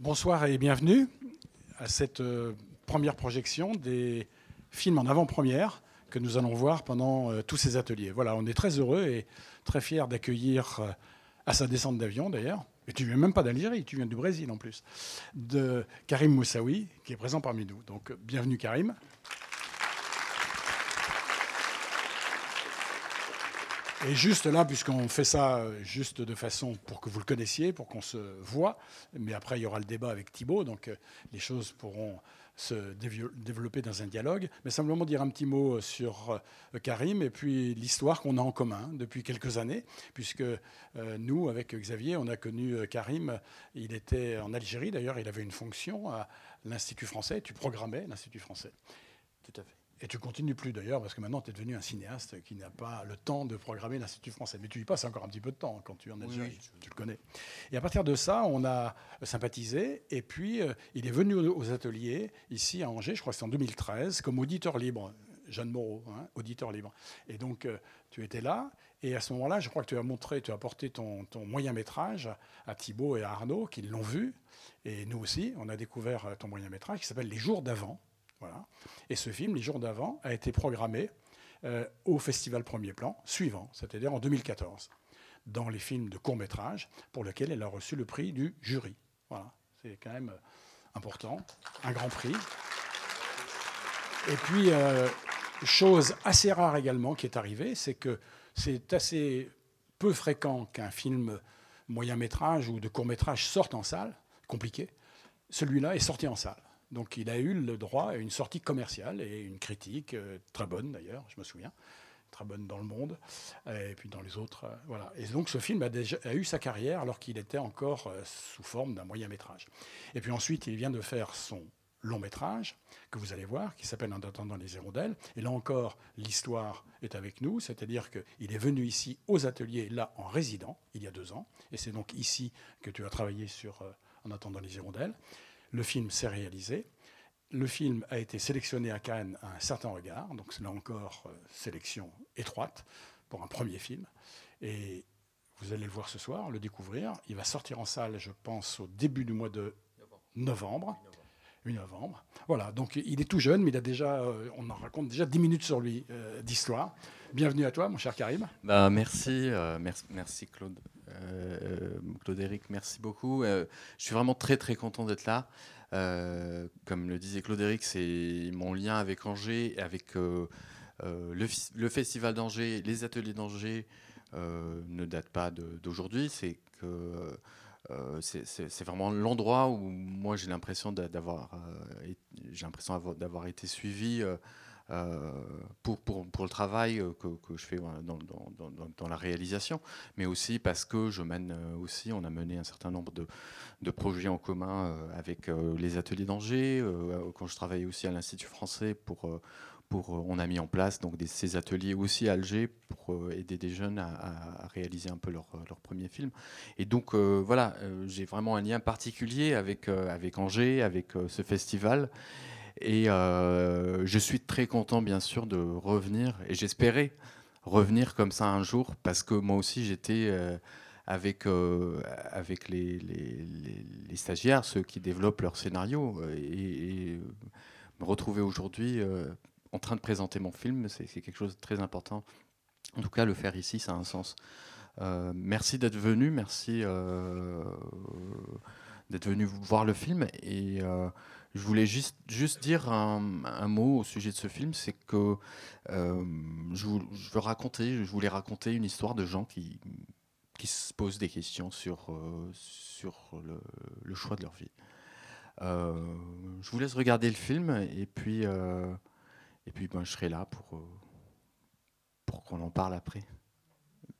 Bonsoir et bienvenue à cette euh, première projection des films en avant-première que nous allons voir pendant euh, tous ces ateliers. Voilà, on est très heureux et très fiers d'accueillir euh, à sa descente d'avion d'ailleurs, et tu viens même pas d'Algérie, tu viens du Brésil en plus, de Karim Moussaoui qui est présent parmi nous. Donc bienvenue Karim. Et juste là, puisqu'on fait ça euh, juste de façon pour que vous le connaissiez, pour qu'on se voit, mais après il y aura le débat avec Thibault, donc euh, les choses pourront se développer dans un dialogue. Mais simplement dire un petit mot sur euh, Karim et puis l'histoire qu'on a en commun depuis quelques années, puisque nous, avec Xavier, on a connu Karim, il était en Algérie d'ailleurs, il avait une fonction à l'Institut français, tu programmais l'Institut français. Tout à fait. Et tu continues plus d'ailleurs, parce que maintenant tu es devenu un cinéaste qui n'a pas le temps de programmer l'Institut français. Mais tu y passes encore un petit peu de temps quand tu es en Algérie, tu le connais. Et à partir de ça, on a sympathisé. Et puis, euh, il est venu aux ateliers, ici à Angers, je crois que c'est en 2013, comme auditeur libre. Jeanne Moreau, hein, auditeur libre. Et donc, euh, tu étais là. Et à ce moment-là, je crois que tu as montré, tu as apporté ton, ton moyen métrage à Thibault et à Arnaud, qui l'ont vu. Et nous aussi, on a découvert euh, ton moyen métrage qui s'appelle Les jours d'avant Et ce film, les jours d'avant, a été programmé euh, au Festival Premier Plan suivant, c'est-à-dire en 2014, dans les films de court métrage, pour lesquels elle a reçu le prix du jury. Voilà, c'est quand même euh, important, un grand prix. Et puis, euh, chose assez rare également qui est arrivée, c'est que c'est assez peu fréquent qu'un film moyen métrage ou de court métrage sorte en salle, compliqué. Celui-là est sorti en salle. Donc il a eu le droit à une sortie commerciale et une critique euh, très bonne d'ailleurs, je me souviens, très bonne dans le monde et puis dans les autres. Euh, voilà. Et donc ce film a, déjà, eu sa carrière alors qu'il était encore euh, sous forme d'un moyen métrage. Et puis ensuite il vient de faire son long métrage que vous allez voir, qui s'appelle En attendant les hirondelles. Et là encore, l'histoire est avec nous, c'est-à-dire qu'il est venu ici aux ateliers, là en résident, il y a deux ans. Et c'est donc ici que tu as travaillé sur En attendant les hirondelles. Le film s'est réalisé. Le film a été sélectionné à Cannes à un certain regard, donc là encore euh, sélection étroite pour un premier film. Et vous allez le voir ce soir, le découvrir. Il va sortir en salle, je pense, au début du mois de novembre. 8 novembre. Voilà, donc il est tout jeune, mais il a déjà, euh, on en raconte déjà 10 minutes sur lui euh, d'histoire. Bienvenue à toi, mon cher Karim. Bah, merci, merci, merci Claude. Euh, Claude Éric, merci beaucoup. Euh, je suis vraiment très très content d'être là. Euh, comme le disait Claude Éric, c'est mon lien avec Angers, avec le, le, Festival d'Angers, les ateliers d'Angers ne datent pas d'aujourd'hui. C'est que c'est vraiment l'endroit où moi j'ai l'impression d'avoir j'ai l'impression d'avoir été suivi euh, pour, pour, pour, le travail euh, que, que je fais dans, dans, dans, la réalisation, mais aussi parce que je mène euh, aussi, on a mené un certain nombre de, de projets en commun avec les ateliers d'Angers, quand je travaillais aussi à l'Institut français pour... Pour, on a mis en place donc ces ateliers aussi à Alger pour aider des jeunes à, réaliser un peu leur, leur, premier film. Et donc voilà, j'ai vraiment un lien particulier avec, avec Angers, avec ce festival. Et euh, je suis très content, bien sûr, de revenir. Et j'espérais revenir comme ça un jour, parce que moi aussi, j'étais euh, avec, euh, avec les, stagiaires, ceux qui développent leur scénario. Et, me retrouver aujourd'hui en train de présenter mon film, c'est quelque chose de très important. En tout cas, le faire ici, ça a un sens. merci d'être venu, merci d'être venu voir le film. Et je voulais juste, juste dire un, mot au sujet de ce film, c'est que euh, je, veux raconter, je voulais raconter une histoire de gens qui, qui se posent des questions sur, euh, sur le, choix de leur vie. Euh, je vous laisse regarder le film et puis, et puis ben, je serai là pour, pour qu'on en parle après.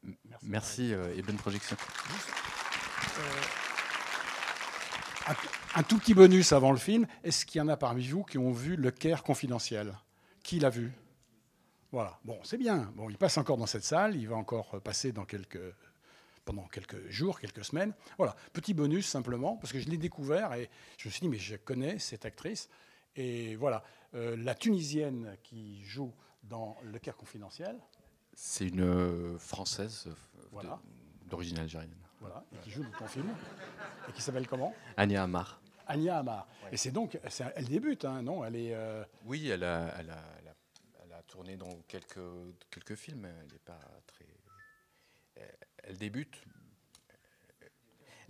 Merci, Merci et bonne projection un tout petit bonus avant le film. Est-ce qu'il y en a parmi vous qui ont vu Le Caire confidentiel? Qui l'a vu? Voilà. Bon, c'est bien. Bon, il passe encore dans cette salle. Il va encore passer dans quelques pendant quelques jours, quelques semaines. Voilà, petit bonus simplement, parce que je l'ai découvert et je me suis dit, mais je connais cette actrice. Et voilà, euh, la Tunisienne qui joue dans Le Caire confidentiel. C'est une euh, Française euh, d'origine algérienne voilà, qui joue dans ton film, et qui s'appelle comment? Ania Amar. Anya Amar. Et c'est donc, elle débute, hein, non? Elle est. Oui, elle a, elle, a, elle, a, tourné dans quelques, quelques films. Elle n'est pas très. Elle débute,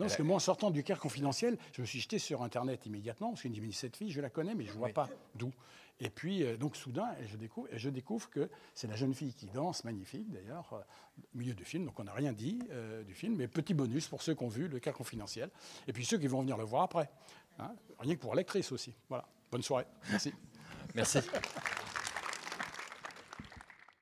non, parce que moi, en sortant du Caire confidentiel, je me suis jeté sur Internet immédiatement, parce qu'une dit, cette fille, je la connais, mais je ne vois pas d'où. Et puis, euh, donc, soudain, je découvre, je découvre que c'est la jeune fille qui danse, magnifique d'ailleurs, euh, au milieu du film. Donc, on n'a rien dit euh, du film, mais petit bonus pour ceux qui ont vu le Caire confidentiel. Et puis, ceux qui vont venir le voir après. Hein. rien que pour l'actrice aussi. Voilà. Bonne soirée. Merci. Merci.